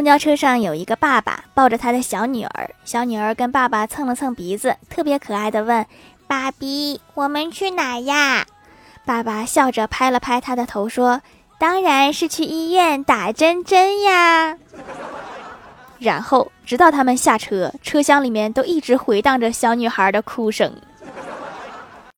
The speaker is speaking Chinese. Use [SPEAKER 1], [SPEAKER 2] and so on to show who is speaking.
[SPEAKER 1] 公交车上有一个爸爸抱着他的小女儿，小女儿跟爸爸蹭了蹭鼻子，特别可爱的问，爸比，我们去哪呀？爸爸笑着拍了拍他的头说，当然是去医院打针针呀。然后直到他们下车，车厢里面都一直回荡着小女孩的哭声。